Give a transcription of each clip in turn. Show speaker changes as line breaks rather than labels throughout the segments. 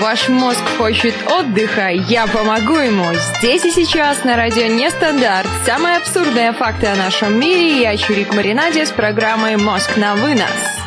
Ваш мозг хочет отдыха, я помогу ему. Здесь и сейчас на радио Нестандарт. Самые абсурдные факты о нашем мире. Я Чурик Маринаде с программой «Мозг на вынос».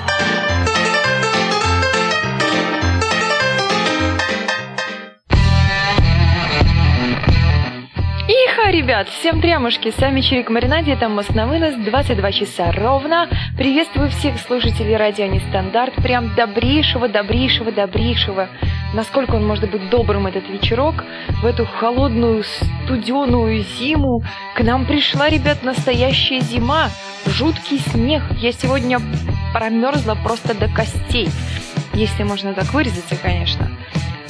Ребят, всем трямушки, с вами Чирик Маринаде, это Мост на вынос, 22 часа ровно. Приветствую всех слушателей радио Нестандарт, прям добрейшего, добрейшего, добрейшего. Насколько он может быть добрым этот вечерок, в эту холодную, студеную зиму. К нам пришла, ребят, настоящая зима, жуткий снег. Я сегодня промерзла просто до костей, если можно так выразиться, конечно.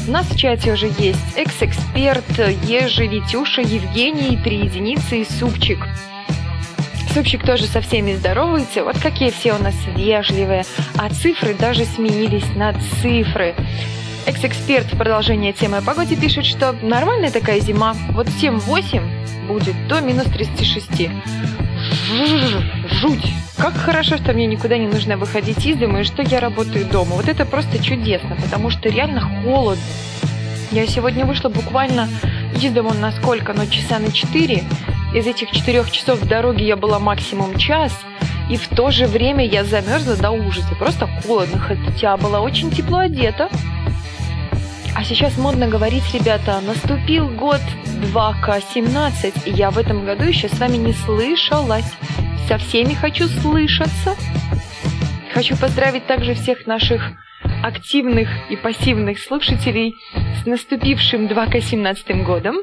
У нас в чате уже есть экс-эксперт, Ежи, Витюша, Евгений, три единицы и Супчик. Супчик тоже со всеми здоровается. Вот какие все у нас вежливые. А цифры даже сменились на цифры. Экс-эксперт в продолжение темы о погоде пишет, что нормальная такая зима. Вот 7-8 будет до минус 36. Жуть! Как хорошо, что мне никуда не нужно выходить из дома и что я работаю дома. Вот это просто чудесно, потому что реально холодно. Я сегодня вышла буквально из дома на сколько? Ну, часа на 4. Из этих четырех часов в дороге я была максимум час. И в то же время я замерзла до ужаса. Просто холодно, хотя была очень тепло одета. А сейчас модно говорить, ребята, наступил год 2К17, и я в этом году еще с вами не слышалась со всеми хочу слышаться. Хочу поздравить также всех наших активных и пассивных слушателей с наступившим 2К17 годом.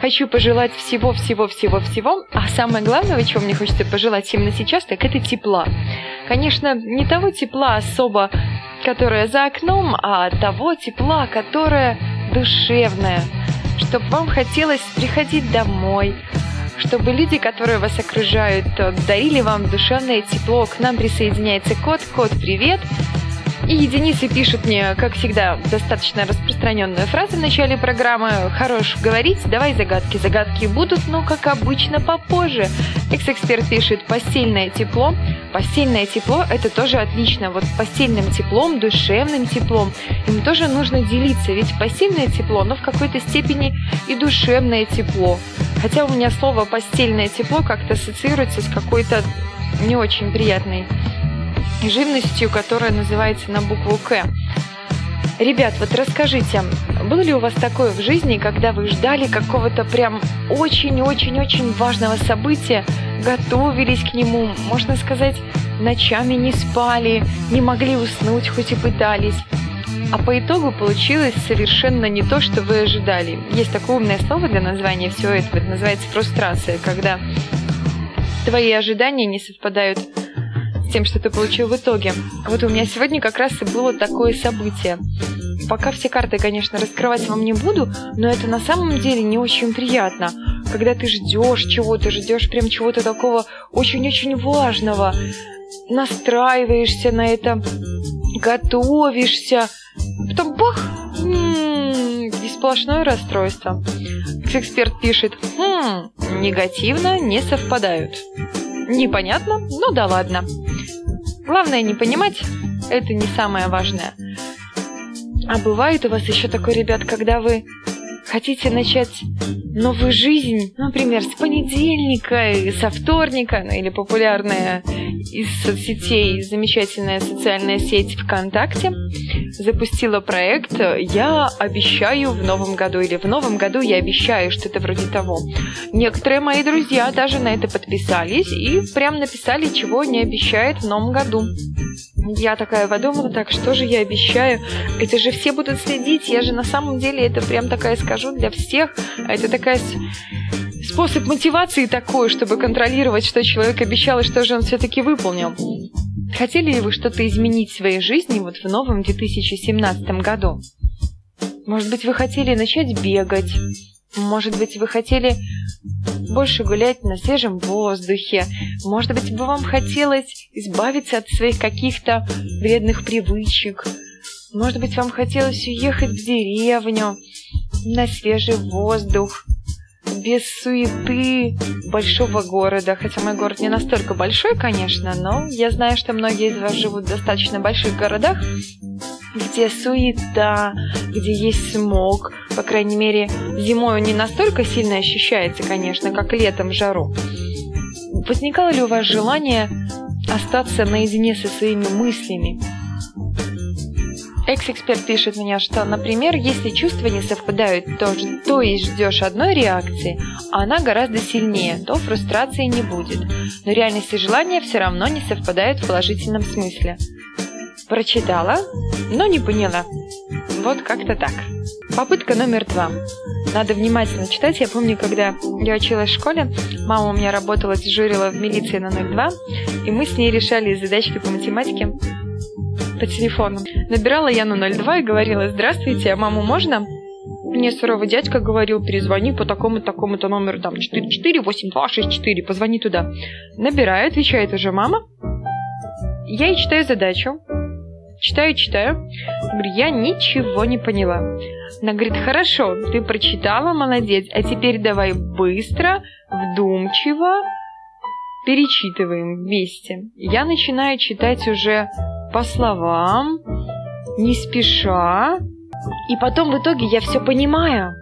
Хочу пожелать всего-всего-всего-всего. А самое главное, чего мне хочется пожелать именно сейчас, так это тепла. Конечно, не того тепла особо, которое за окном, а того тепла, которое душевное. Чтобы вам хотелось приходить домой, чтобы люди, которые вас окружают, дарили вам душевное тепло. К нам присоединяется кот. Кот, привет! И единицы пишут мне, как всегда, достаточно распространенную фразу в начале программы. Хорош говорить, давай загадки. Загадки будут, но, как обычно, попозже. Экс-эксперт пишет постельное тепло. Постельное тепло – это тоже отлично. Вот постельным теплом, душевным теплом им тоже нужно делиться. Ведь постельное тепло, оно в какой-то степени и душевное тепло. Хотя у меня слово «постельное тепло» как-то ассоциируется с какой-то не очень приятной живностью, которая называется на букву «К». Ребят, вот расскажите, было ли у вас такое в жизни, когда вы ждали какого-то прям очень-очень-очень важного события, готовились к нему, можно сказать, ночами не спали, не могли уснуть, хоть и пытались, а по итогу получилось совершенно не то, что вы ожидали. Есть такое умное слово для названия всего этого, это называется фрустрация, когда твои ожидания не совпадают тем, что ты получил в итоге. Вот у меня сегодня как раз и было такое событие. Пока все карты, конечно, раскрывать вам не буду, но это на самом деле не очень приятно. Когда ты ждешь чего-то, ждешь прям чего-то такого очень-очень важного, настраиваешься на это, готовишься, потом бах, м-м, и сплошное расстройство. Эксперт пишет, хм, негативно не совпадают. Непонятно? Ну да ладно. Главное не понимать, это не самое важное. А бывает у вас еще такой, ребят, когда вы хотите начать новую жизнь, например, с понедельника, со вторника, ну, или популярная из соцсетей замечательная социальная сеть ВКонтакте, запустила проект «Я обещаю в новом году» или «В новом году я обещаю», что-то вроде того. Некоторые мои друзья даже на это подписались и прям написали, чего не обещает в новом году. Я такая подумала, так что же я обещаю? Это же все будут следить, я же на самом деле это прям такая скажу для всех. Это такая способ мотивации такой, чтобы контролировать, что человек обещал и что же он все-таки выполнил. Хотели ли вы что-то изменить в своей жизни вот в новом 2017 году? Может быть, вы хотели начать бегать? Может быть, вы хотели больше гулять на свежем воздухе? Может быть, бы вам хотелось избавиться от своих каких-то вредных привычек? Может быть, вам хотелось уехать в деревню на свежий воздух? без суеты большого города. Хотя мой город не настолько большой, конечно, но я знаю, что многие из вас живут в достаточно больших городах. Где суета, где есть смог. По крайней мере, зимой он не настолько сильно ощущается, конечно, как летом жару. Возникало ли у вас желание остаться наедине со своими мыслями? Экс-эксперт пишет мне, что, например, если чувства не совпадают, то, то есть ждешь одной реакции, а она гораздо сильнее, то фрустрации не будет. Но реальность и желания все равно не совпадают в положительном смысле. Прочитала, но не поняла. Вот как-то так. Попытка номер два. Надо внимательно читать. Я помню, когда я училась в школе, мама у меня работала, дежурила в милиции на 02, и мы с ней решали задачки по математике по телефону. Набирала я на 02 и говорила «Здравствуйте, а маму можно?» Мне суровый дядька говорил, перезвони по такому-такому-то номеру, там, 448264, позвони туда. Набираю, отвечает уже мама. Я и читаю задачу. Читаю, читаю. Говорю, я ничего не поняла. Она говорит, хорошо, ты прочитала, молодец, а теперь давай быстро, вдумчиво, перечитываем вместе. Я начинаю читать уже по словам, не спеша, и потом в итоге я все понимаю.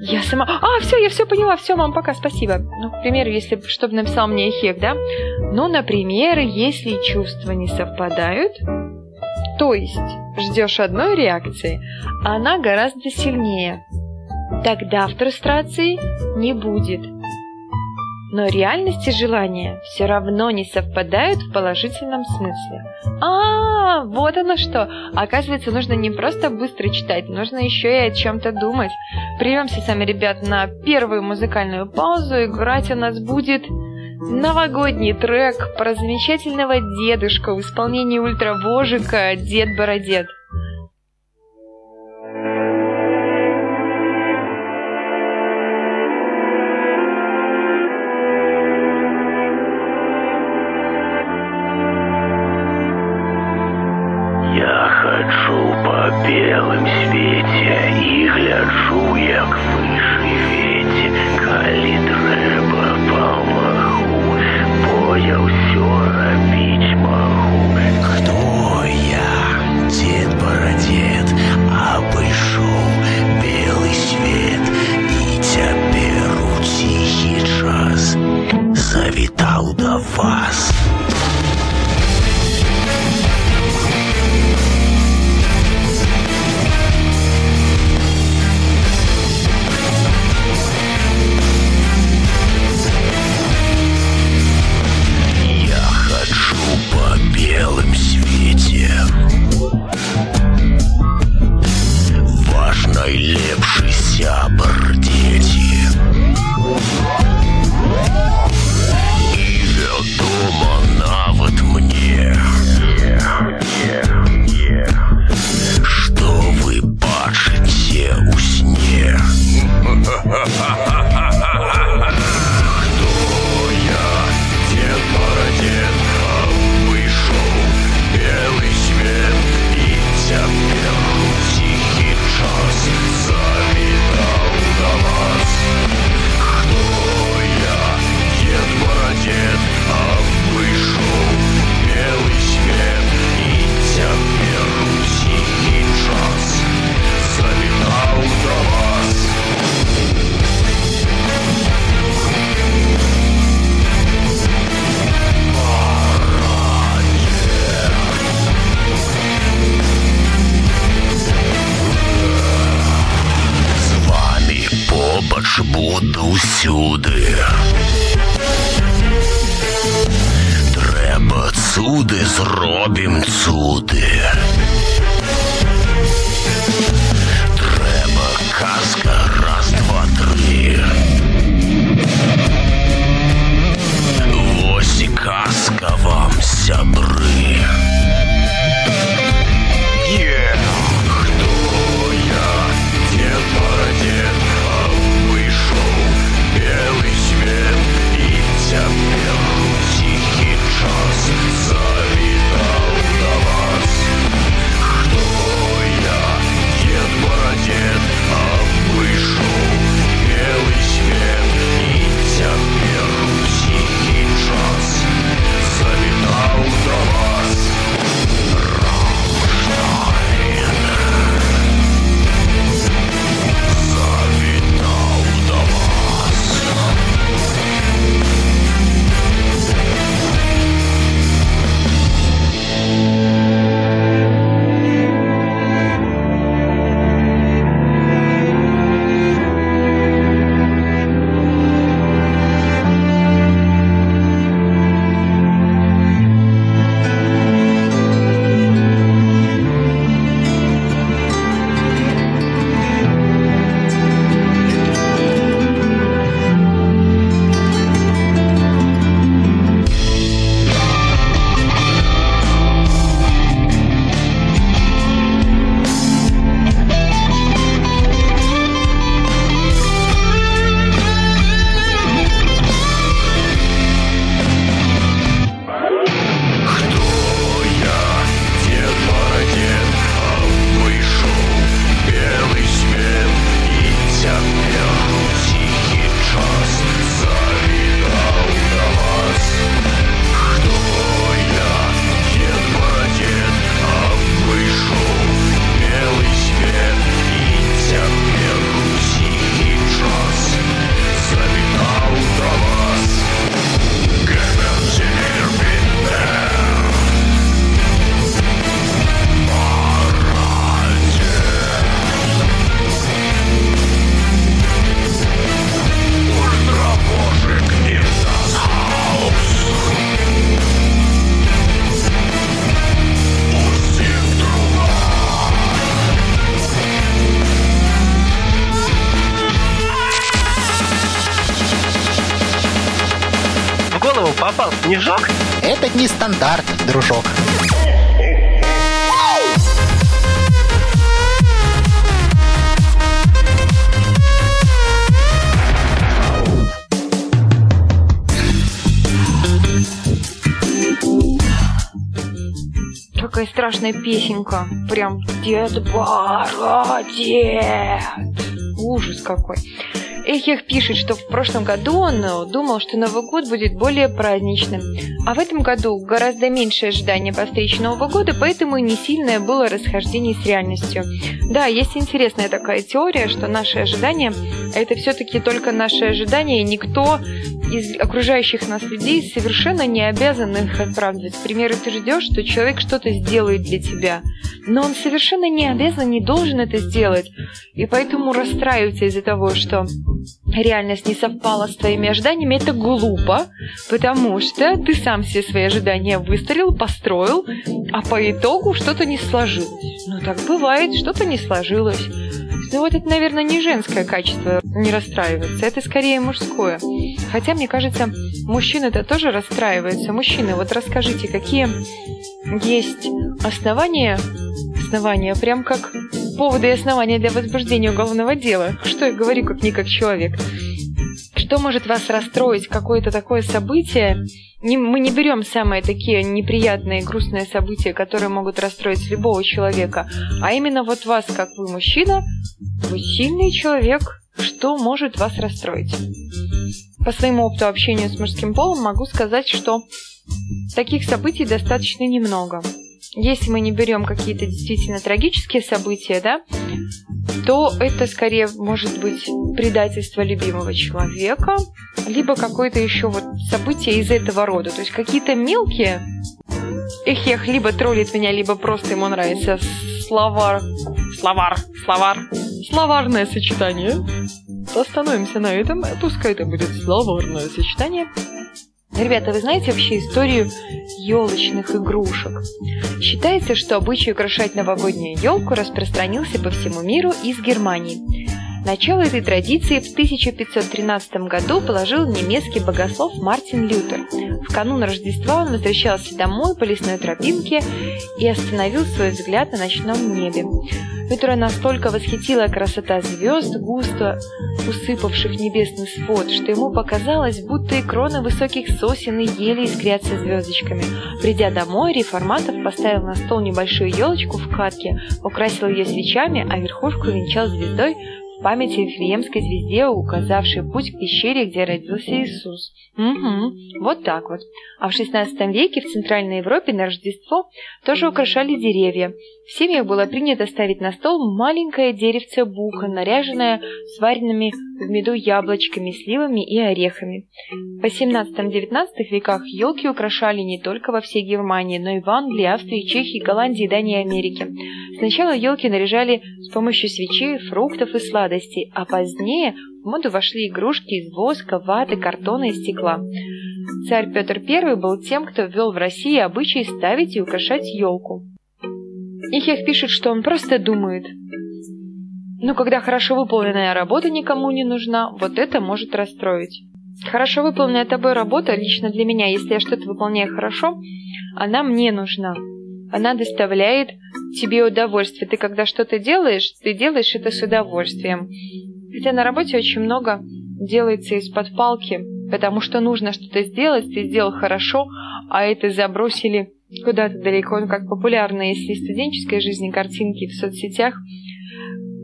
Я сама... А, все, я все поняла, все, мам, пока, спасибо. Ну, к примеру, если чтобы написал мне Эхек, да? Ну, например, если чувства не совпадают, то есть ждешь одной реакции, а она гораздо сильнее. Тогда фрустрации не будет но реальность и желания все равно не совпадают в положительном смысле. А, вот оно что! Оказывается, нужно не просто быстро читать, нужно еще и о чем-то думать. Прервемся сами, ребят, на первую музыкальную паузу. Играть у нас будет новогодний трек про замечательного дедушка в исполнении ультравожика «Дед Бородед».
белом
свете и гляжу, як
вышивець,
калі трэба памагу, бо я ўсё рабіць магу. Хто я, дед барадзед, обышел белый свет и цяпер у ціхі час завитал до вас. буду всюди. Треба цуди, зробім цуди. Треба казка, раз, два, три. Ось і казка вам сябри.
Страшная песенка. Прям Дед Бородец. Ужас какой. Эхех пишет, что в прошлом году он э, думал, что Новый год будет более праздничным. А в этом году гораздо меньше ожидания по встрече Нового года, поэтому и не сильное было расхождение с реальностью. Да, есть интересная такая теория, что наши ожидания – это все-таки только наши ожидания, и никто из окружающих нас людей совершенно не обязан их оправдывать. К примеру, ты ждешь, что человек что-то сделает для тебя, но он совершенно не обязан, не должен это сделать, и поэтому расстраиваться из-за того, что реальность не совпала с твоими ожиданиями, это глупо, потому что ты сам все свои ожидания выстроил, построил, а по итогу что-то не сложилось. Ну, так бывает, что-то не сложилось. Ну вот это, наверное, не женское качество не расстраиваться, это скорее мужское. Хотя, мне кажется, мужчины-то тоже расстраиваются. Мужчины, вот расскажите, какие есть основания, основания, прям как поводы и основания для возбуждения уголовного дела. Что я говорю, как не как человек. Что может вас расстроить, какое-то такое событие, не, мы не берем самые такие неприятные, грустные события, которые могут расстроить любого человека, а именно вот вас, как вы мужчина, вы сильный человек, что может вас расстроить. По своему опыту общения с мужским полом могу сказать, что таких событий достаточно немного. Если мы не берем какие-то действительно трагические события, да, то это скорее может быть предательство любимого человека, либо какое-то еще вот событие из этого рода. То есть какие-то мелкие эхех либо троллит меня, либо просто ему нравится словар, словар, словар, словарное сочетание. Остановимся на этом, пускай это будет словарное сочетание. Ребята, вы знаете вообще историю елочных игрушек? Считается, что обычай украшать новогоднюю елку распространился по всему миру из Германии. Начало этой традиции в 1513 году положил немецкий богослов Мартин Лютер. В канун Рождества он возвращался домой по лесной тропинке и остановил свой взгляд на ночном небе. Лютера настолько восхитила красота звезд, густо усыпавших небесный свод, что ему показалось, будто и кроны высоких сосен и ели искрятся звездочками. Придя домой, реформатов поставил на стол небольшую елочку в катке, украсил ее свечами, а верхушку венчал звездой, память о Вифлеемской звезде, указавшей путь к пещере, где родился Иисус. Угу, вот так вот. А в XVI веке в Центральной Европе на Рождество тоже украшали деревья. В семьях было принято ставить на стол маленькое деревце бука, наряженное сваренными в меду яблочками, сливами и орехами. В XVIII-XIX веках елки украшали не только во всей Германии, но и в Англии, Австрии, Чехии, Голландии, Дании и Америке. Сначала елки наряжали с помощью свечей, фруктов и сладостей, а позднее в моду вошли игрушки из воска, ваты, картона и стекла. Царь Петр I был тем, кто ввел в России обычай ставить и украшать елку. Ихех пишет, что он просто думает. Но когда хорошо выполненная работа никому не нужна, вот это может расстроить. Хорошо выполненная тобой работа, лично для меня, если я что-то выполняю хорошо, она мне нужна. Она доставляет тебе удовольствие. Ты когда что-то делаешь, ты делаешь это с удовольствием. Хотя на работе очень много делается из-под палки, потому что нужно что-то сделать, ты сделал хорошо, а это забросили куда-то далеко, ну, как популярно, если студенческой жизни картинки в соцсетях.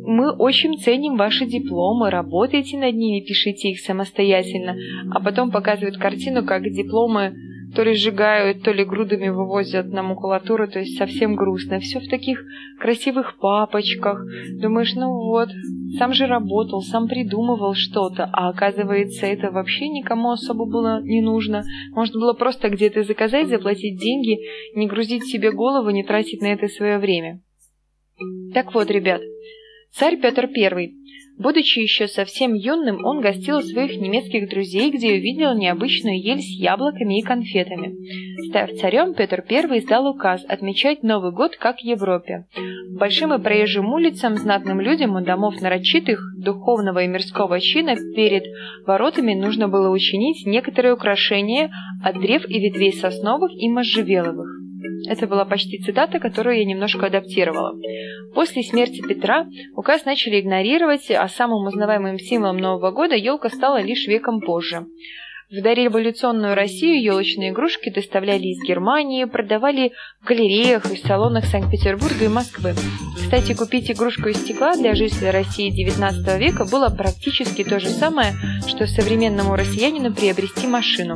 Мы очень ценим ваши дипломы, работайте над ними, пишите их самостоятельно, а потом показывают картину, как дипломы то ли сжигают, то ли грудами вывозят на макулатуру, то есть совсем грустно. Все в таких красивых папочках. Думаешь, ну вот, сам же работал, сам придумывал что-то, а оказывается, это вообще никому особо было не нужно. Можно было просто где-то заказать, заплатить деньги, не грузить себе голову, не тратить на это свое время. Так вот, ребят, царь Петр I Будучи еще совсем юным, он гостил у своих немецких друзей, где увидел необычную ель с яблоками и конфетами. Став царем, Петр I издал указ отмечать Новый год как в Европе. Большим и проезжим улицам, знатным людям у домов нарочитых, духовного и мирского чина перед воротами нужно было учинить некоторые украшения от древ и ветвей сосновых и можжевеловых. Это была почти цитата, которую я немножко адаптировала. После смерти Петра указ начали игнорировать, а самым узнаваемым символом Нового года елка стала лишь веком позже. В дореволюционную Россию елочные игрушки доставляли из Германии, продавали в галереях и салонах Санкт-Петербурга и Москвы. Кстати, купить игрушку из стекла для жителя России XIX века было практически то же самое, что современному россиянину приобрести машину.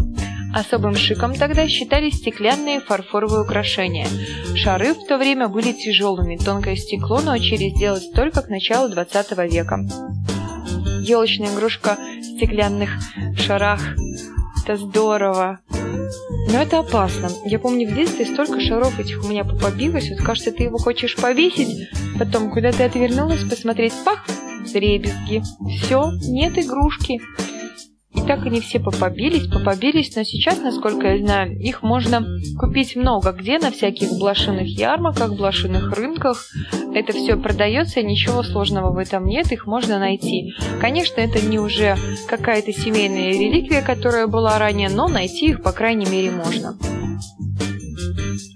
Особым шиком тогда считались стеклянные фарфоровые украшения. Шары в то время были тяжелыми, тонкое стекло научились делать только к началу XX века. Елочная игрушка в стеклянных шарах это здорово. Но это опасно. Я помню, в детстве столько шаров этих у меня побилось. Вот кажется, ты его хочешь повесить, потом куда ты отвернулась, посмотреть, пах, дребезги. Все, нет игрушки. И так они все попобились, попобились, но сейчас, насколько я знаю, их можно купить много где, на всяких блошиных ярмарках, блошиных рынках. Это все продается, ничего сложного в этом нет, их можно найти. Конечно, это не уже какая-то семейная реликвия, которая была ранее, но найти их, по крайней мере, можно.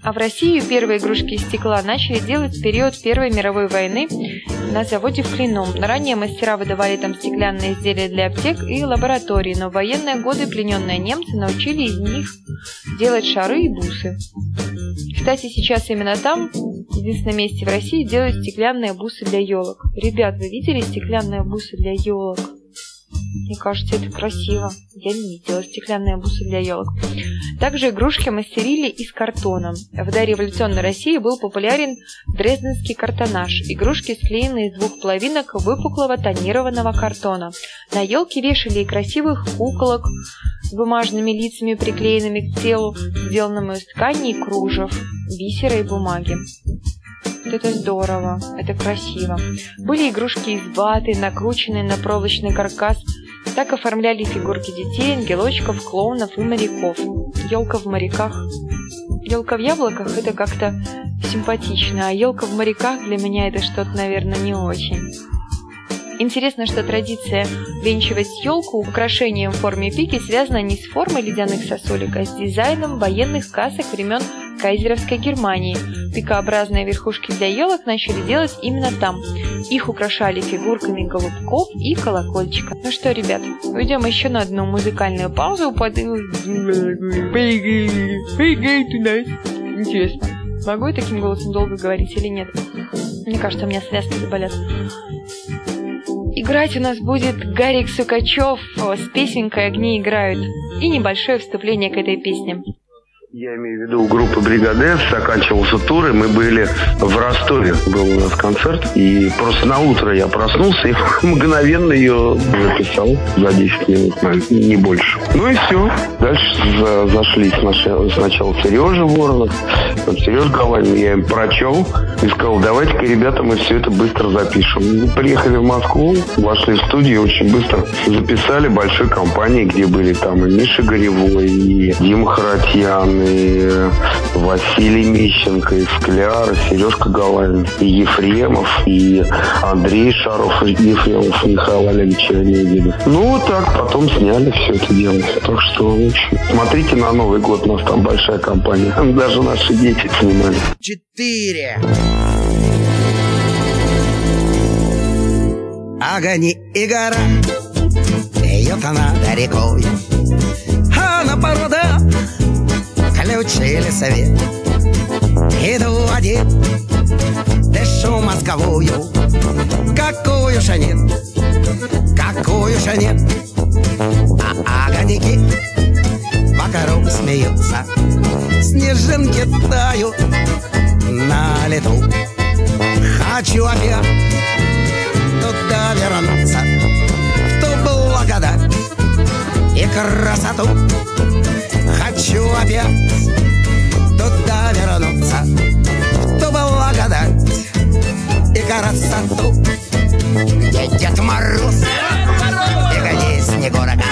А в России первые игрушки из стекла начали делать в период Первой мировой войны на заводе в Клину. Ранее мастера выдавали там стеклянные изделия для аптек и лабораторий, но в военные годы плененные немцы научили из них делать шары и бусы. Кстати, сейчас именно там, в единственном месте в России, делают стеклянные бусы для елок. Ребят, вы видели стеклянные бусы для елок? Мне кажется, это красиво. Я не видела стеклянные бусы для елок. Также игрушки мастерили из картона. В дореволюционной России был популярен дрезденский картонаж. Игрушки склеены из двух половинок выпуклого тонированного картона. На елке вешали и красивых куколок с бумажными лицами, приклеенными к телу, сделанными из ткани и кружев, бисера и бумаги. Вот это здорово, это красиво. Были игрушки из ваты, накрученные на проволочный каркас. Так оформляли фигурки детей, ангелочков, клоунов и моряков. Елка в моряках. Елка в яблоках это как-то симпатично, а елка в моряках для меня это что-то, наверное, не очень. Интересно, что традиция венчивать елку украшением в форме пики связана не с формой ледяных сосулек, а с дизайном военных касок времен кайзеровской Германии. Пикообразные верхушки для елок начали делать именно там. Их украшали фигурками голубков и колокольчика. Ну что, ребят, уйдем еще на одну музыкальную паузу. Под... Интересно, могу я таким голосом долго говорить или нет? Мне кажется, у меня связки заболят. Играть у нас будет Гарик Сукачев с песенкой «Огни играют» и небольшое вступление к этой песне.
Я имею в виду группу «Бригадес», заканчивался тур, и мы были в Ростове, был у нас концерт, и просто на утро я проснулся и мгновенно ее записал за 10 минут, не больше. Ну и все. Дальше за, зашли сначала, Сережа Воронов, Сережа Галанин, я им прочел и сказал, давайте-ка, ребята, мы все это быстро запишем. Мы приехали в Москву, вошли в студию, очень быстро записали большой компании, где были там и Миша Горевой, и Дима Харатьян, Василий Мищенко, и Скляр, и Сережка Галанин, и Ефремов, и Андрей Шаров, и Ефремов, и Михаил Олегович Леонидов. Ну, так, потом сняли все это дело. Так что, общем, смотрите на Новый год, у нас там большая компания. Даже наши дети снимали.
Четыре. Огонь и гора Бьет она рекой А на порода включили свет Иду один, дышу мозговую. Какую же нет, какую же нет А огоньки вокруг смеются Снежинки тают на лету. Хочу опять туда вернуться В ту благодать и красоту Хочу опять туда вернуться ту благодать и красоту. Где Дед Мороз? И гони Снегурка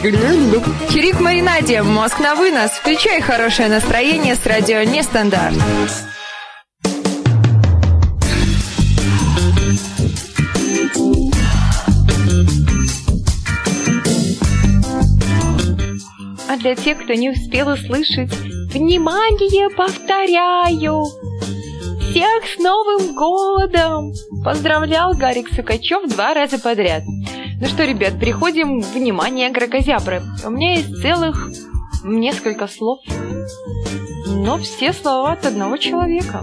Чирик в маринаде, мозг на вынос. Включай хорошее настроение с радио Нестандарт. А для тех, кто не успел услышать, внимание, повторяю! Всех с Новым годом! Поздравлял Гарик Сукачев два раза подряд. Ну что, ребят, переходим к внимание Гракозябры. У меня есть целых несколько слов, но все слова от одного человека.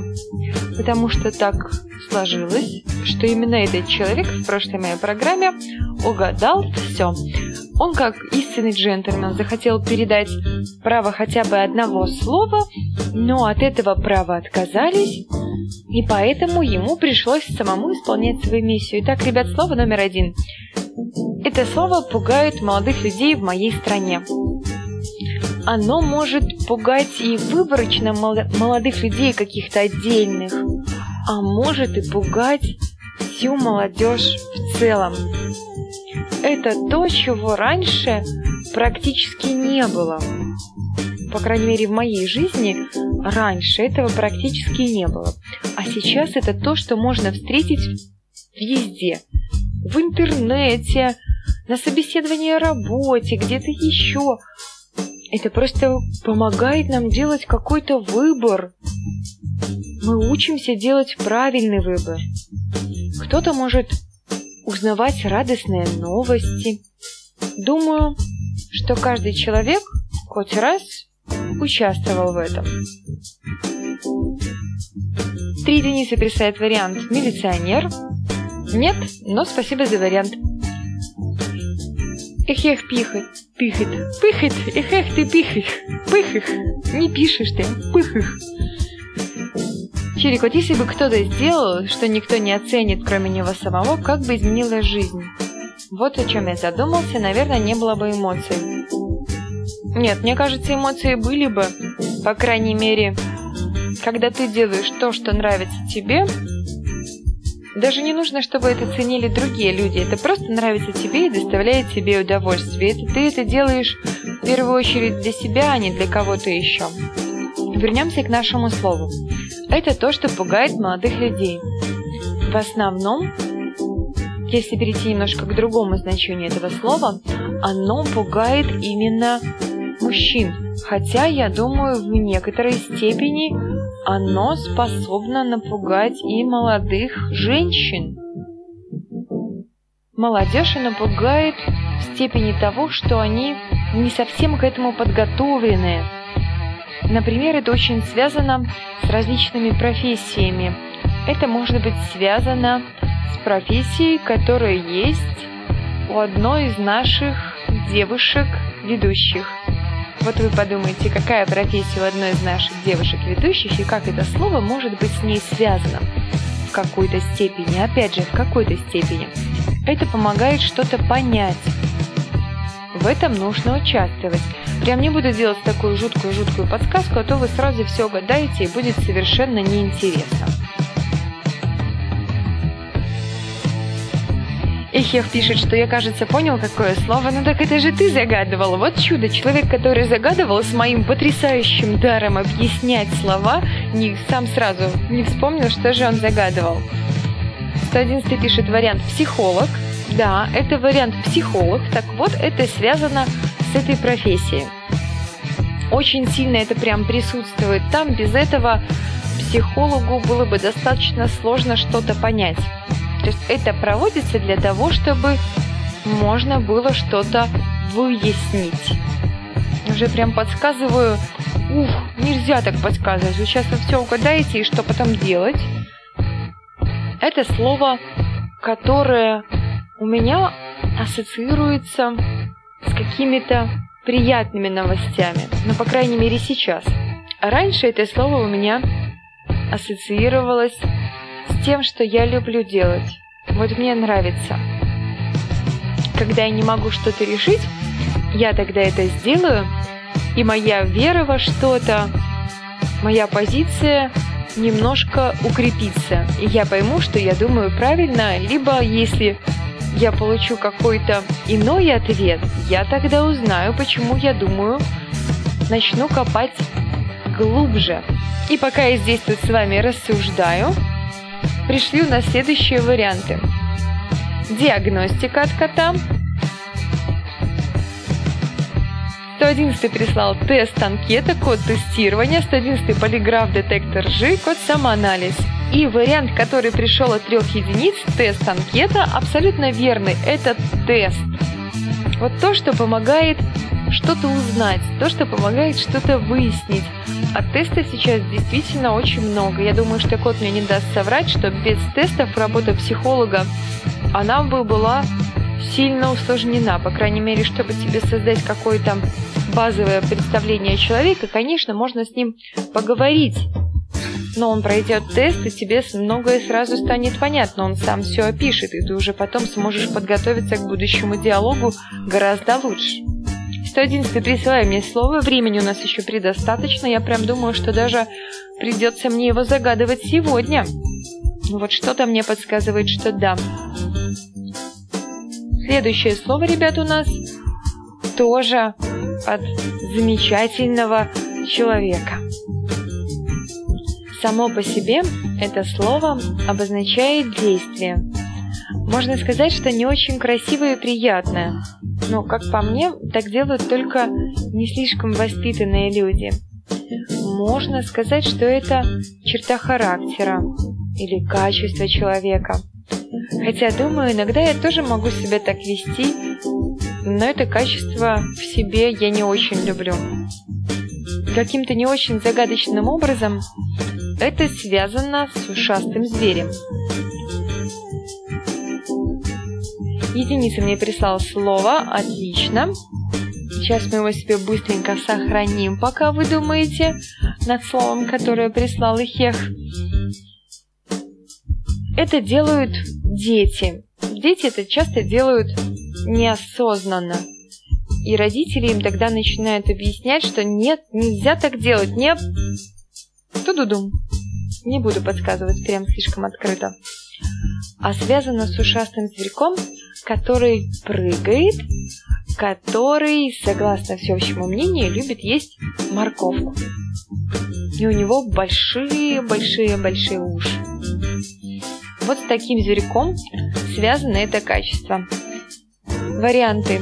Потому что так сложилось, что именно этот человек в прошлой моей программе угадал все. Он, как истинный джентльмен, захотел передать право хотя бы одного слова, но от этого права отказались, и поэтому ему пришлось самому исполнять свою миссию. Итак, ребят, слово номер один. Это слово пугает молодых людей в моей стране. Оно может пугать и выборочно мол- молодых людей каких-то отдельных, а может и пугать всю молодежь в целом. Это то, чего раньше практически не было. По крайней мере, в моей жизни раньше этого практически не было. А сейчас это то, что можно встретить везде. В интернете, на собеседовании о работе, где-то еще. Это просто помогает нам делать какой-то выбор. Мы учимся делать правильный выбор. Кто-то может узнавать радостные новости. Думаю, что каждый человек хоть раз участвовал в этом. Три единицы присылает вариант «милиционер». Нет, но спасибо за вариант. Эх, эх, пихать, пихать, пыхать, эх, ты пихать, пыхах, не пишешь ты, пыхах. Чирик, вот если бы кто-то сделал, что никто не оценит, кроме него самого, как бы изменилась жизнь? Вот о чем я задумался, наверное, не было бы эмоций. Нет, мне кажется, эмоции были бы, по крайней мере, когда ты делаешь то, что нравится тебе, даже не нужно, чтобы это ценили другие люди. Это просто нравится тебе и доставляет тебе удовольствие. Это ты это делаешь в первую очередь для себя, а не для кого-то еще. Вернемся к нашему слову. Это то, что пугает молодых людей. В основном, если перейти немножко к другому значению этого слова, оно пугает именно мужчин. Хотя, я думаю, в некоторой степени оно способно напугать и молодых женщин. Молодежь и напугает в степени того, что они не совсем к этому подготовлены. Например, это очень связано с различными профессиями. Это может быть связано с профессией, которая есть у одной из наших девушек-ведущих. Вот вы подумаете, какая профессия у одной из наших девушек-ведущих и как это слово может быть с ней связано в какой-то степени. Опять же, в какой-то степени. Это помогает что-то понять. В этом нужно участвовать. Прям не буду делать такую жуткую-жуткую подсказку, а то вы сразу все угадаете и будет совершенно неинтересно. Эхех пишет, что я, кажется, понял, какое слово. Ну так это же ты загадывал. Вот чудо. Человек, который загадывал с моим потрясающим даром объяснять слова, не, сам сразу не вспомнил, что же он загадывал. 111 пишет вариант «психолог». Да, это вариант «психолог». Так вот, это связано с этой профессией. Очень сильно это прям присутствует там. Без этого психологу было бы достаточно сложно что-то понять. То это проводится для того, чтобы можно было что-то выяснить. Уже прям подсказываю, ух, нельзя так подсказывать. Вы сейчас вы все угадаете, и что потом делать? Это слово, которое у меня ассоциируется с какими-то приятными новостями. Ну, по крайней мере, сейчас. А раньше это слово у меня ассоциировалось тем, что я люблю делать. Вот мне нравится. Когда я не могу что-то решить, я тогда это сделаю, и моя вера во что-то, моя позиция немножко укрепится. И я пойму, что я думаю правильно, либо если я получу какой-то иной ответ, я тогда узнаю, почему я думаю, начну копать глубже. И пока я здесь тут с вами рассуждаю, пришли у нас следующие варианты. Диагностика от кота. 111 прислал тест анкета, код тестирования, 111 полиграф, детектор G, код самоанализ. И вариант, который пришел от трех единиц, тест анкета, абсолютно верный. Это тест. Вот то, что помогает что-то узнать, то, что помогает что-то выяснить. А тестов сейчас действительно очень много. Я думаю, что кот мне не даст соврать, что без тестов работа психолога, она бы была сильно усложнена. По крайней мере, чтобы тебе создать какое-то базовое представление человека, конечно, можно с ним поговорить. Но он пройдет тест, и тебе многое сразу станет понятно. Он сам все опишет, и ты уже потом сможешь подготовиться к будущему диалогу гораздо лучше. 111 присылай мне слово, времени у нас еще предостаточно, я прям думаю, что даже придется мне его загадывать сегодня. Вот что-то мне подсказывает, что да. Следующее слово, ребят, у нас тоже от замечательного человека. Само по себе это слово обозначает действие. Можно сказать, что не очень красивое и приятное. Но, как по мне, так делают только не слишком воспитанные люди. Можно сказать, что это черта характера или качество человека. Хотя, думаю, иногда я тоже могу себя так вести, но это качество в себе я не очень люблю. Каким-то не очень загадочным образом это связано с ушастым зверем. Единица мне прислал слово. Отлично. Сейчас мы его себе быстренько сохраним, пока вы думаете над словом, которое прислал Ихех. Это делают дети. Дети это часто делают неосознанно. И родители им тогда начинают объяснять, что нет, нельзя так делать, не... Ту-ду-дум. Не буду подсказывать прям слишком открыто. А связано с ушастым зверьком, который прыгает, который, согласно всеобщему мнению, любит есть морковку. И у него большие-большие-большие уши. Вот с таким зверьком связано это качество. Варианты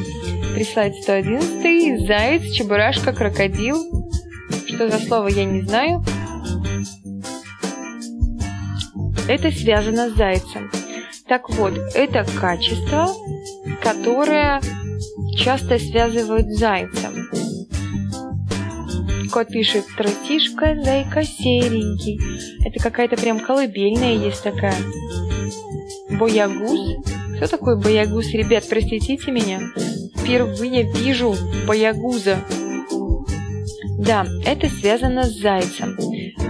прислать 111 Заяц, чебурашка, крокодил. Что за слово, я не знаю. Это связано с зайцем. Так вот, это качество, которое часто связывают с зайцем. Кот пишет «Тростишка, зайка серенький». Это какая-то прям колыбельная есть такая. Боягуз. Кто такой боягуз? Ребят, простите меня. Впервые вижу боягуза. Да, это связано с зайцем.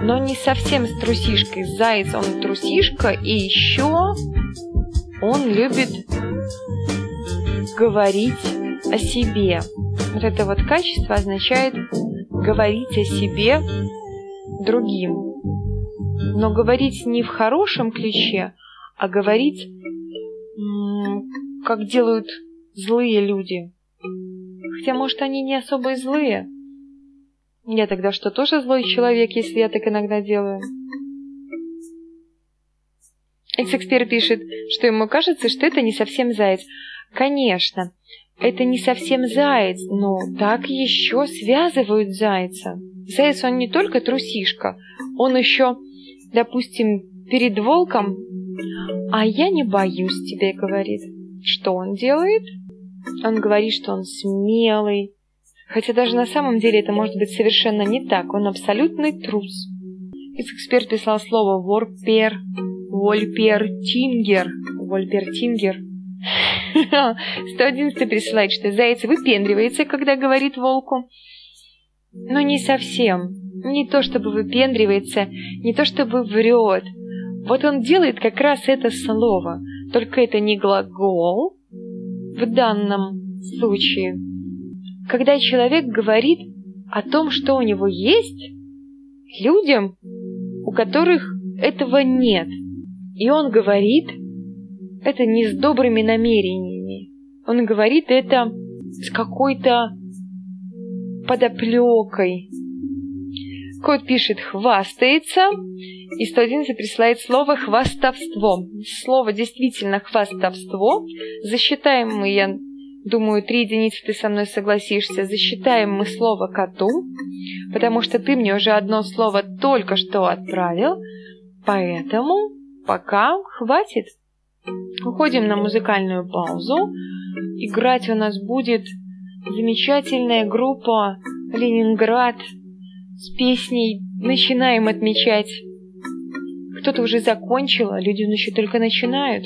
Но не совсем с трусишкой. Заяц, он трусишка, и еще он любит говорить о себе. Вот это вот качество означает говорить о себе другим. Но говорить не в хорошем ключе, а говорить, как делают злые люди. Хотя, может, они не особо и злые. Я тогда что, тоже злой человек, если я так иногда делаю? Экс-эксперт пишет, что ему кажется, что это не совсем заяц. Конечно, это не совсем заяц, но так еще связывают зайца. Заяц, он не только трусишка, он еще, допустим, перед волком, а я не боюсь тебя, говорит. Что он делает? Он говорит, что он смелый, хотя даже на самом деле это может быть совершенно не так, он абсолютный трус. Эксперт писал слово «ворпер», «вольпертингер», «вольпертингер», 111 присылает, что заяц выпендривается, когда говорит волку. Но не совсем. Не то чтобы выпендривается, не то чтобы врет. Вот он делает как раз это слово, только это не глагол в данном случае. Когда человек говорит о том, что у него есть, людям, у которых этого нет, и он говорит – это не с добрыми намерениями. Он говорит это с какой-то подоплекой. Кот пишет «хвастается», и 111 присылает слово «хвастовство». Слово действительно «хвастовство». Засчитаем мы, я думаю, три единицы ты со мной согласишься, засчитаем мы слово «коту», потому что ты мне уже одно слово только что отправил, поэтому пока хватит. Уходим на музыкальную паузу. Играть у нас будет замечательная группа «Ленинград» с песней «Начинаем отмечать». Кто-то уже закончил, а люди еще только начинают.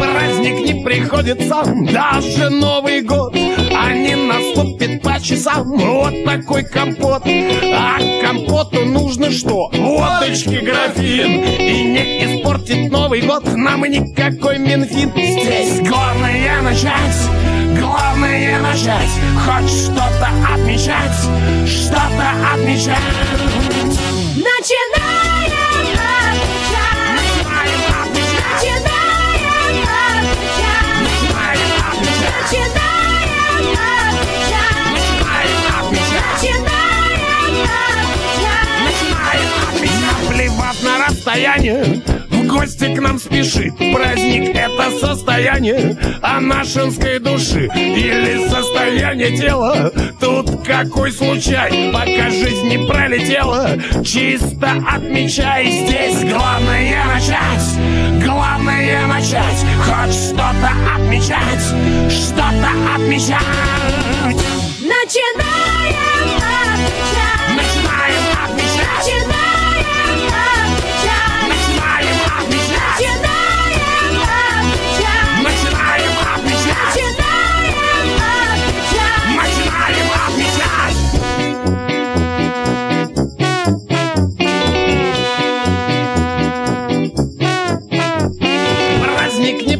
Праздник не приходится, даже Новый год а не наступит по часам вот такой компот. А компоту нужно что? Водочки графин. И не испортит Новый год нам никакой Минфин. Здесь главное начать, главное начать. Хоть что-то отмечать, что-то отмечать.
Начинаем отмечать.
Начинаем отмечать.
Начинаем отмечать.
Начинаем расстояние, в гости к нам спешит. Праздник — это состояние а нашинской души. Или состояние тела. Тут какой случай, пока жизнь не пролетела. Чисто отмечай здесь. Главное начать, главное начать. Хоть что-то отмечать, что-то отмечать.
Начинаем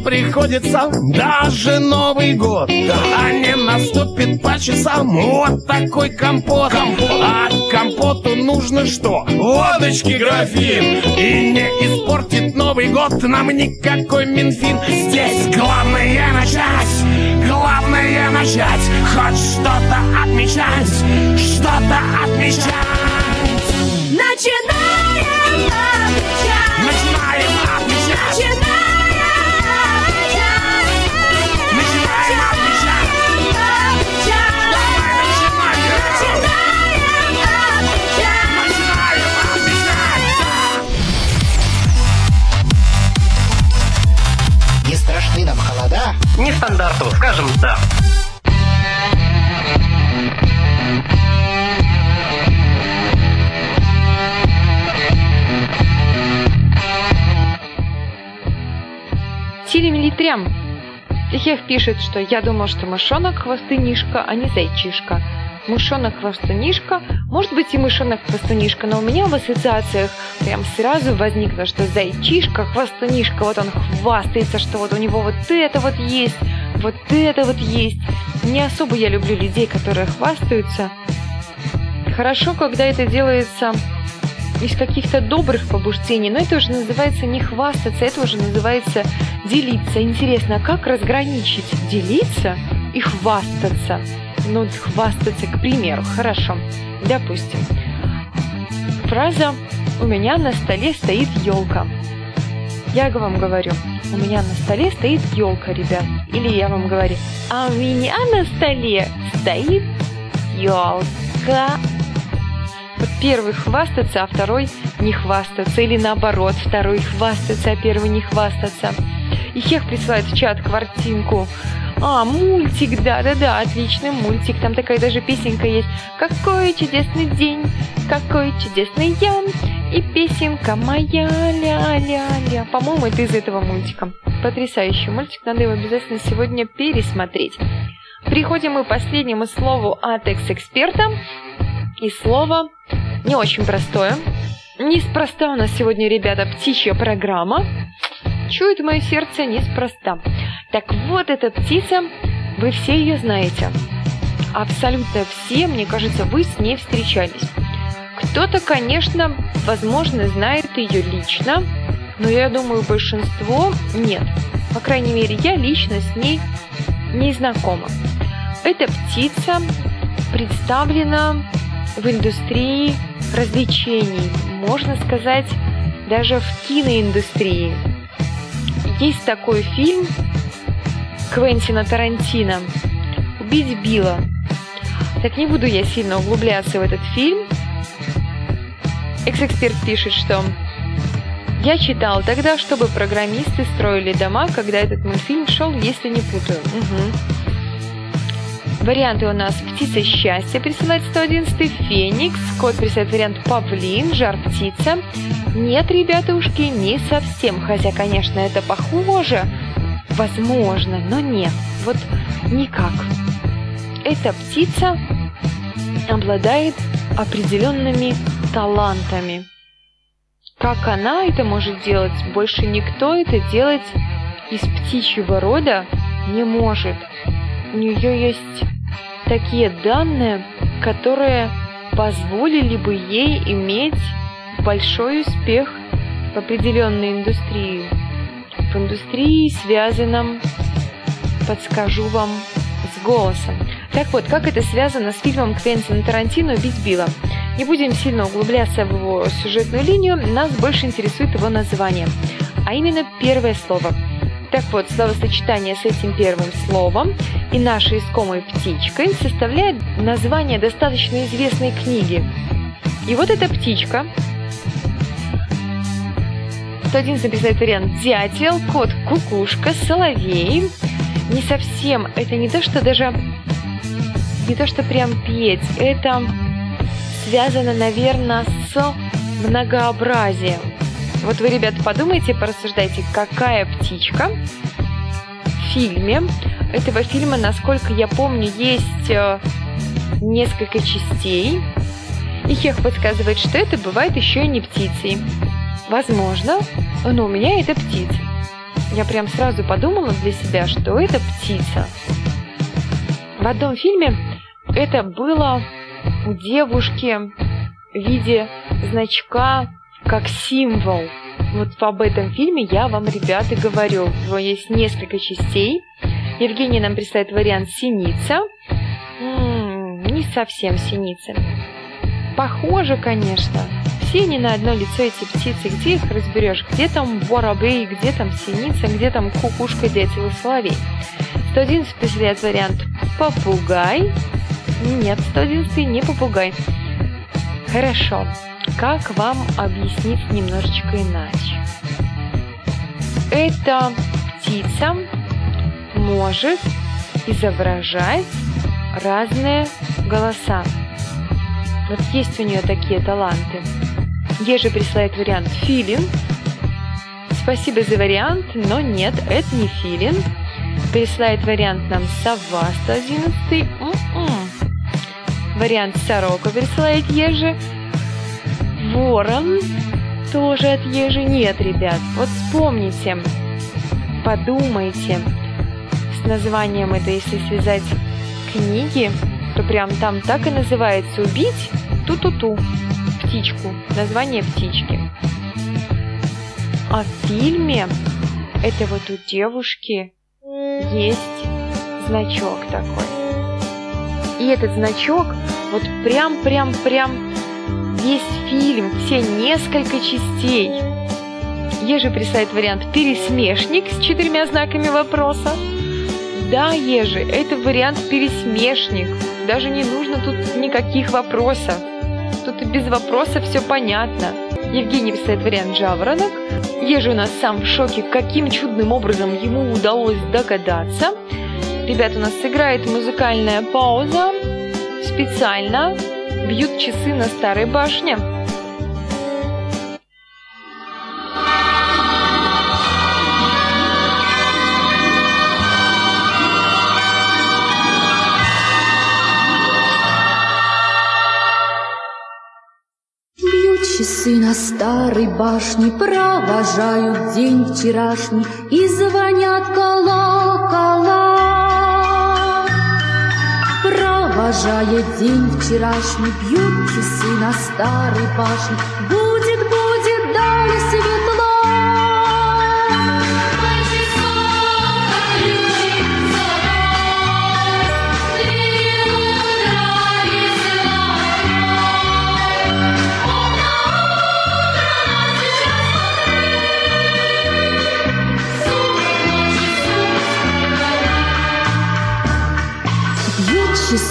приходится, даже Новый год. А не наступит по часам вот такой компот, А компоту нужно что? Водочки графин. И не испортит Новый год нам никакой Минфин. Здесь главное начать, главное начать Хоть что-то отмечать, что-то отмечать.
Начинаем
нестандарту, скажем, да.
Телемилитрям. Техех пишет, что я думал, что мышонок хвостынишка, а не зайчишка. Мышонок хвостунишка, может быть и мышонок хвостунишка, но у меня в ассоциациях прям сразу возникло, что зайчишка, хвостунишка, вот он хвастается, что вот у него вот это вот есть, вот это вот есть. Не особо я люблю людей, которые хвастаются. Хорошо, когда это делается из каких-то добрых побуждений, но это уже называется не хвастаться, это уже называется делиться. Интересно, а как разграничить делиться и хвастаться? Ну, хвастаться, к примеру, хорошо. Допустим, фраза «У меня на столе стоит елка». Я вам говорю, у меня на столе стоит елка, ребят. Или я вам говорю, а у меня на столе стоит елка. Вот первый хвастаться, а второй не хвастаться. Или наоборот, второй хвастаться, а первый не хвастаться. И Хех присылает в чат картинку. А, мультик, да-да-да, отличный мультик. Там такая даже песенка есть. Какой чудесный день, какой чудесный я. И песенка моя, ля-ля-ля. По-моему, это из этого мультика. Потрясающий мультик, надо его обязательно сегодня пересмотреть. Приходим мы к последнему слову от экс-эксперта. И слово не очень простое. Неспроста у нас сегодня, ребята, птичья программа. Чует мое сердце неспроста. Так вот, эта птица, вы все ее знаете. Абсолютно все, мне кажется, вы с ней встречались. Кто-то, конечно, возможно, знает ее лично, но я думаю, большинство нет. По крайней мере, я лично с ней не знакома. Эта птица представлена в индустрии развлечений, можно сказать, даже в киноиндустрии. Есть такой фильм Квентина Тарантино «Убить Билла». Так не буду я сильно углубляться в этот фильм. Экс-эксперт пишет, что я читал тогда, чтобы программисты строили дома, когда этот мультфильм шел, если не путаю. Угу. Варианты у нас «Птица счастья» присылает 111 «Феникс», код присылает вариант «Павлин», «Жар-птица». Нет, ребятушки, не совсем, хотя, конечно, это похоже, возможно, но нет, вот никак. Эта птица обладает определенными талантами. Как она это может делать, больше никто это делать из птичьего рода не может. У нее есть такие данные, которые позволили бы ей иметь большой успех в определенной индустрии. В индустрии, связанном, подскажу вам, с голосом. Так вот, как это связано с фильмом Квентина Тарантино «Убить Билла»? Не будем сильно углубляться в его сюжетную линию, нас больше интересует его название, а именно первое слово – так вот, словосочетание с этим первым словом и нашей искомой птичкой составляет название достаточно известной книги. И вот эта птичка, 111 написать вариант дятел, кот, кукушка, соловей. Не совсем, это не то, что даже, не то, что прям петь, это связано, наверное, с многообразием. Вот вы, ребята, подумайте, порассуждайте, какая птичка в фильме. Этого фильма, насколько я помню, есть э, несколько частей. И Хех подсказывает, что это бывает еще и не птицей. Возможно, но у меня это птица. Я прям сразу подумала для себя, что это птица. В одном фильме это было у девушки в виде значка как символ. Вот об этом фильме я вам, ребята, говорю. Его есть несколько частей. Евгений нам представит вариант «Синица». М-м, не совсем синица. Похоже, конечно. Все не на одно лицо эти птицы. Где их разберешь? Где там воробей, где там синица, где там кукушка, дятел и соловей? 111 поселяет вариант «Попугай». Нет, 111 не попугай. Хорошо. Как вам объяснить немножечко иначе? Это птица может изображать разные голоса. Вот есть у нее такие таланты. Еже присылает вариант филин. Спасибо за вариант, но нет, это не филин. Присылает вариант нам сова 111. М-м. Вариант сорока присылает Ежи. Ворон тоже от Ежи. Нет, ребят, вот вспомните, подумайте. С названием это, если связать книги, то прям там так и называется «Убить ту-ту-ту» птичку, название птички. А в фильме это вот у девушки есть значок такой. И этот значок вот прям-прям-прям весь фильм, все несколько частей. Ежи присылает вариант «пересмешник» с четырьмя знаками вопроса. Да, Ежи, это вариант «пересмешник». Даже не нужно тут никаких вопросов. Тут и без вопросов все понятно. Евгений писает вариант «жаворонок». Ежи у нас сам в шоке, каким чудным образом ему удалось догадаться. Ребята, у нас сыграет музыкальная пауза. Специально бьют часы на старой башне.
Часы на старой башне, провожают день вчерашний и звонят колокола. Провожая день вчерашний, бьют часы на старой башне,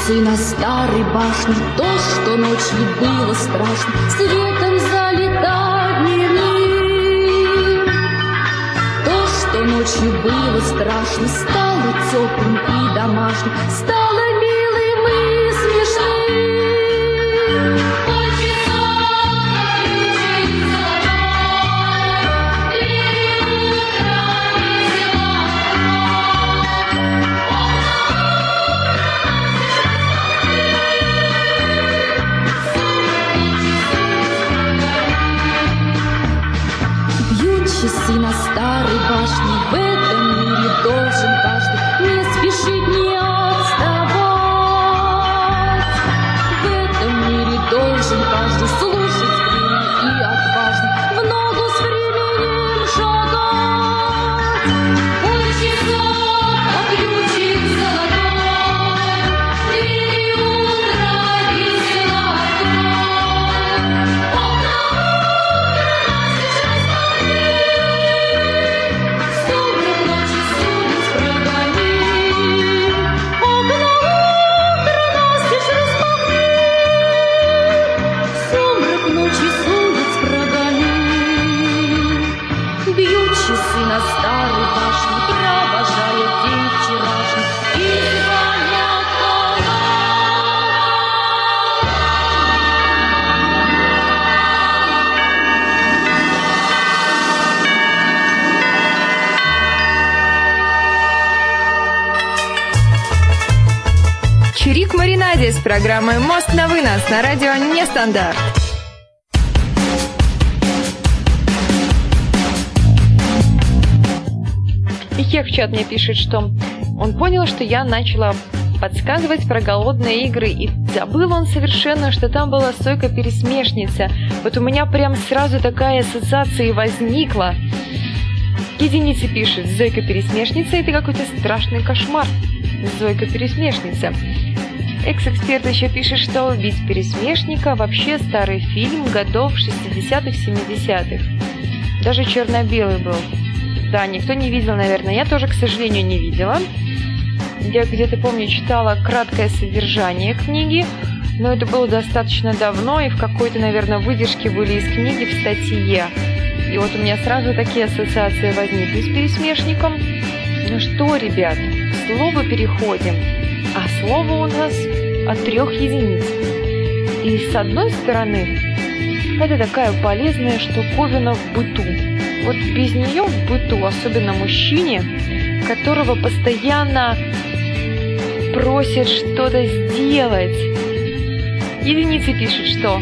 Бьют часы на старой башне, то, что ночью было страшно, светом залетает дневник. То, что ночью было страшно, стало теплым и домашним, стало
Oh. Программой «Мост на вынос» на радио «Нестандарт». И Хек в чат мне пишет, что он понял, что я начала подсказывать про голодные игры, и забыл он совершенно, что там была стойка-пересмешница. Вот у меня прям сразу такая ассоциация возникла. Единицы пишет, Зойка-пересмешница – это какой-то страшный кошмар. Зойка-пересмешница. Экс-эксперт еще пишет, что «Убить пересмешника» вообще старый фильм годов 60-х, 70-х. Даже черно-белый был. Да, никто не видел, наверное. Я тоже, к сожалению, не видела. Я где-то, помню, читала краткое содержание книги, но это было достаточно давно, и в какой-то, наверное, выдержке были из книги в статье. И вот у меня сразу такие ассоциации возникли с пересмешником. Ну что, ребят, слову переходим. А слово у нас от трех единиц. И с одной стороны, это такая полезная штуковина в быту. Вот без нее в быту, особенно мужчине, которого постоянно просят что-то сделать. Единицы пишет, что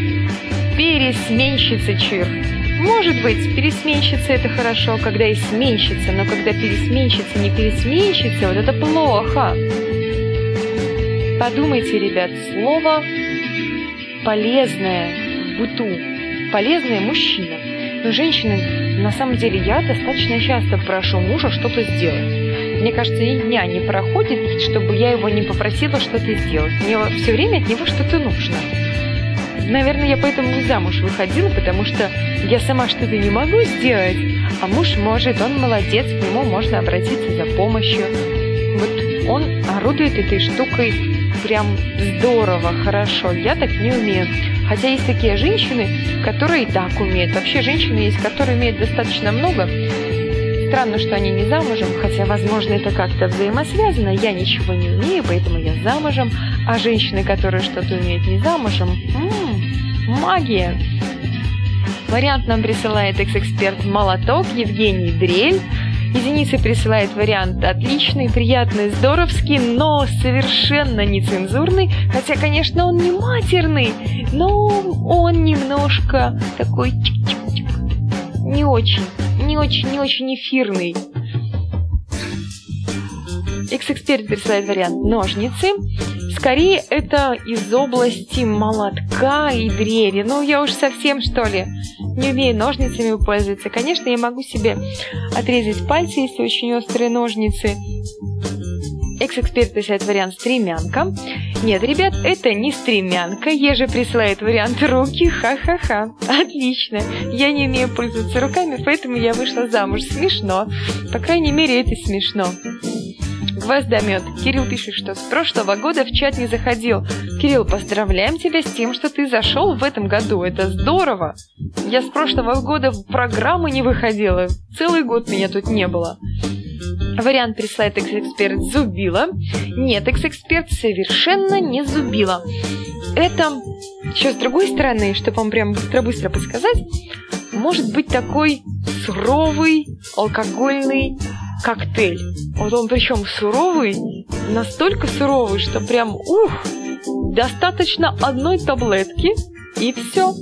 пересменщица чир. Может быть, пересменщица это хорошо, когда и сменщица, но когда пересменщица не пересменщица, вот это плохо. Подумайте, ребят, слово полезное в быту, полезное мужчина. Но женщины, на самом деле, я достаточно часто прошу мужа что-то сделать. Мне кажется, ни дня не проходит, чтобы я его не попросила что-то сделать. Мне все время от него что-то нужно. Наверное, я поэтому и замуж выходила, потому что я сама что-то не могу сделать, а муж может, он молодец, к нему можно обратиться за помощью. Вот он орудует этой штукой прям здорово, хорошо. Я так не умею. Хотя есть такие женщины, которые и так умеют. Вообще женщины есть, которые умеют достаточно много. Странно, что они не замужем, хотя, возможно, это как-то взаимосвязано. Я ничего не умею, поэтому я замужем. А женщины, которые что-то умеют не замужем, м-м, магия. Вариант нам присылает экс-эксперт Молоток Евгений Дрель. Единица присылает вариант отличный, приятный, здоровский, но совершенно нецензурный. Хотя, конечно, он не матерный, но он немножко такой не очень, не очень, не очень эфирный. Экс-эксперт присылает вариант ножницы. Скорее, это из области молотка и дрели. Ну, я уж совсем, что ли, не умею ножницами пользоваться. Конечно, я могу себе отрезать пальцы, если очень острые ножницы. Экс-эксперт присылает вариант стремянка. Нет, ребят, это не стремянка. Еже присылает вариант руки. Ха-ха-ха. Отлично. Я не умею пользоваться руками, поэтому я вышла замуж. Смешно. По крайней мере, это смешно. Гвоздомет. Кирилл пишет, что с прошлого года в чат не заходил. Кирилл, поздравляем тебя с тем, что ты зашел в этом году. Это здорово. Я с прошлого года в программы не выходила. Целый год меня тут не было. Вариант присылает экс-эксперт Зубила. Нет, экс-эксперт совершенно не Зубила. Это, еще с другой стороны, чтобы вам прям быстро-быстро подсказать, может быть такой суровый алкогольный коктейль. Вот он причем суровый, настолько суровый, что прям ух, достаточно одной таблетки и все.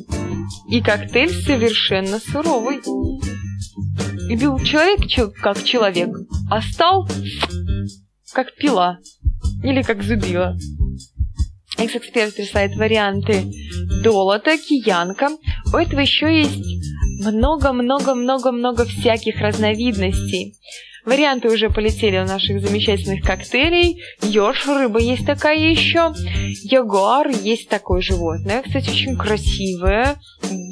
И коктейль совершенно суровый. И бил человек как человек, а стал как пила или как зубила. Экс-эксперт присылает варианты долота, киянка. У этого еще есть много-много-много-много всяких разновидностей. Варианты уже полетели у наших замечательных коктейлей. Ёж, рыба есть такая еще. Ягуар есть такое животное. Кстати, очень красивое,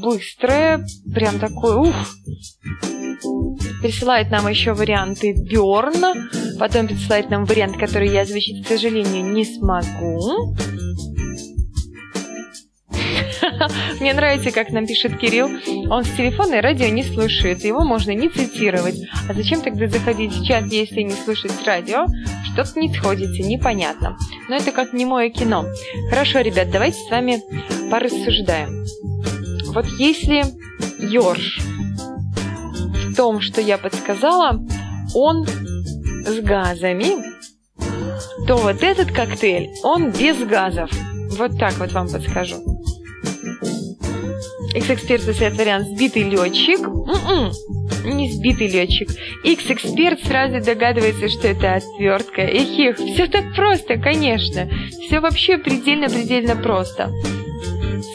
быстрое. Прям такое, ух. Присылает нам еще варианты Бёрн. Потом присылает нам вариант, который я озвучить, к сожалению, не смогу. Мне нравится, как нам пишет Кирилл. Он с телефона и радио не слушает. Его можно не цитировать. А зачем тогда заходить в чат, если не слушать радио? Что-то не сходится, непонятно. Но это как немое кино. Хорошо, ребят, давайте с вами порассуждаем. Вот если Йорш в том, что я подсказала, он с газами, то вот этот коктейль, он без газов. Вот так вот вам подскажу. X-эксперт ответ вариант «сбитый летчик». М-м, не сбитый летчик. X-эксперт сразу догадывается, что это отвертка. Эхих, все так просто, конечно. Все вообще предельно-предельно просто.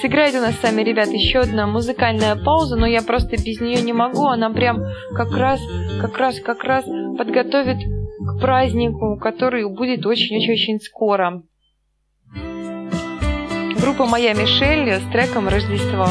Сыграет у нас с вами, ребят, еще одна музыкальная пауза, но я просто без нее не могу. Она прям как раз, как раз, как раз подготовит к празднику, который будет очень-очень-очень скоро. Группа «Моя Мишель» с треком «Рождество».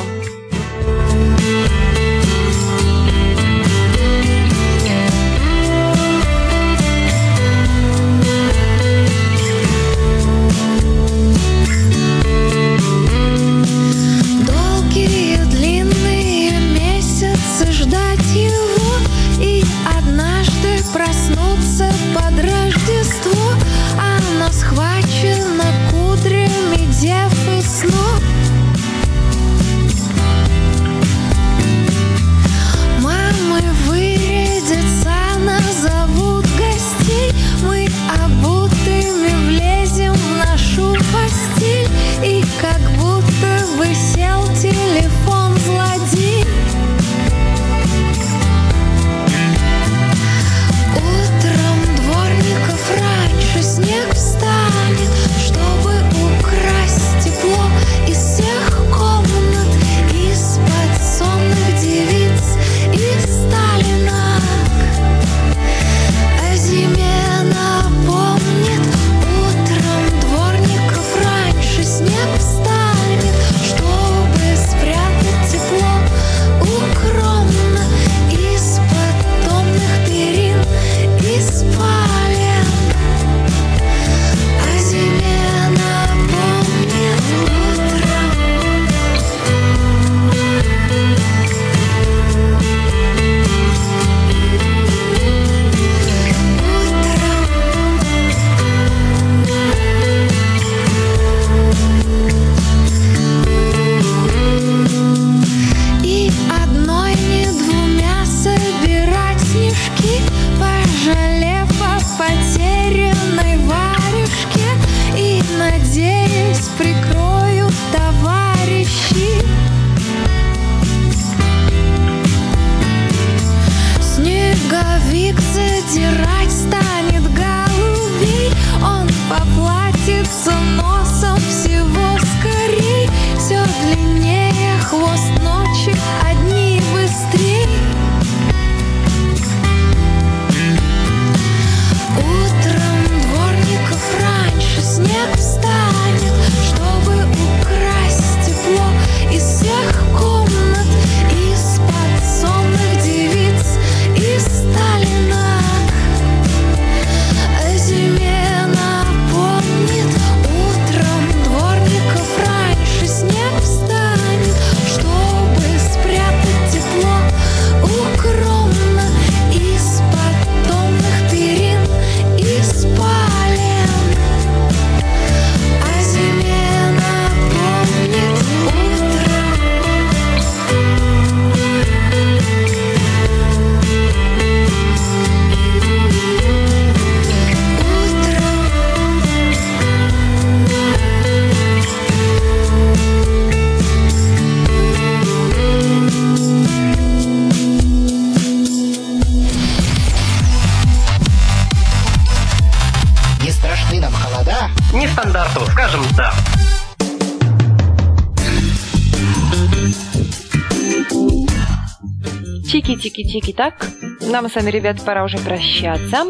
Чики-чики-чики, так. Нам с вами, ребят, пора уже прощаться.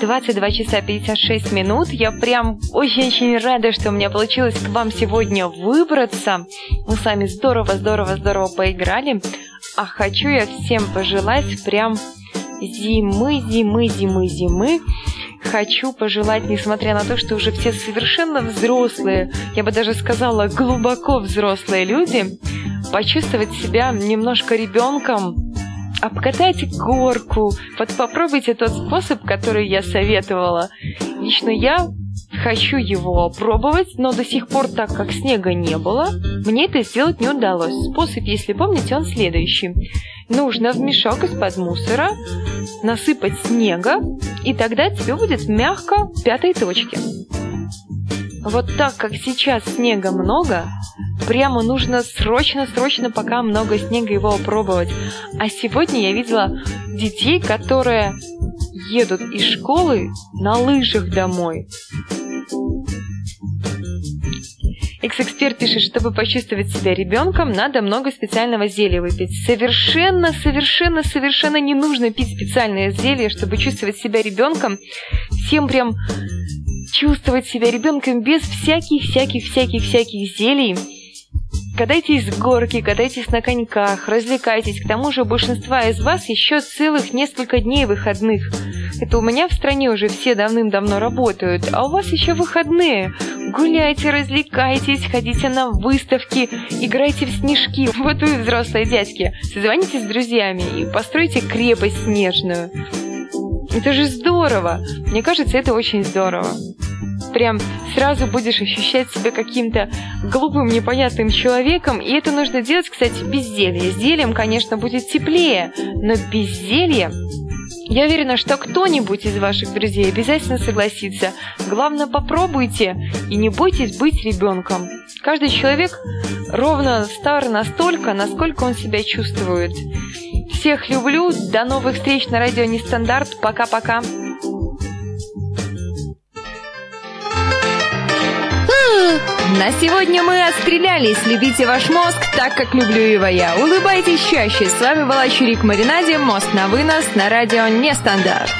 22 часа 56 минут. Я прям очень-очень рада, что у меня получилось к вам сегодня выбраться. Мы с вами здорово-здорово-здорово поиграли. А хочу я всем пожелать прям зимы, зимы, зимы, зимы. Хочу пожелать, несмотря на то, что уже все совершенно взрослые, я бы даже сказала, глубоко взрослые люди, почувствовать себя немножко ребенком, обкатайте горку, вот попробуйте тот способ, который я советовала. Лично я хочу его пробовать, но до сих пор, так как снега не было, мне это сделать не удалось. Способ, если помните, он следующий. Нужно в мешок из-под мусора насыпать снега, и тогда тебе будет мягко в пятой точке. Вот так как сейчас снега много, прямо нужно срочно-срочно, пока много снега, его опробовать. А сегодня я видела детей, которые едут из школы на лыжах домой. Экс-эксперт пишет, чтобы почувствовать себя ребенком, надо много специального зелья выпить. Совершенно, совершенно, совершенно не нужно пить специальное зелье, чтобы чувствовать себя ребенком. Всем прям чувствовать себя ребенком без всяких, всяких, всяких, всяких зелий. Катайтесь с горки, катайтесь на коньках, развлекайтесь. К тому же у большинства из вас еще целых несколько дней выходных. Это у меня в стране уже все давным-давно работают, а у вас еще выходные. Гуляйте, развлекайтесь, ходите на выставки, играйте в снежки. Вот вы, взрослые дядьки, созвонитесь с друзьями и постройте крепость снежную. Это же здорово! Мне кажется, это очень здорово. Прям сразу будешь ощущать себя каким-то глупым, непонятным человеком. И это нужно делать, кстати, без зелья. С зельем, конечно, будет теплее, но без зелья я уверена, что кто-нибудь из ваших друзей обязательно согласится. Главное, попробуйте и не бойтесь быть ребенком. Каждый человек ровно стар настолько, насколько он себя чувствует. Всех люблю. До новых встреч на радио Нестандарт. Пока-пока. На сегодня мы отстрелялись. Любите ваш мозг так, как люблю его я. Улыбайтесь чаще. С вами была Чурик Маринаде. Мост на вынос на радио Нестандарт.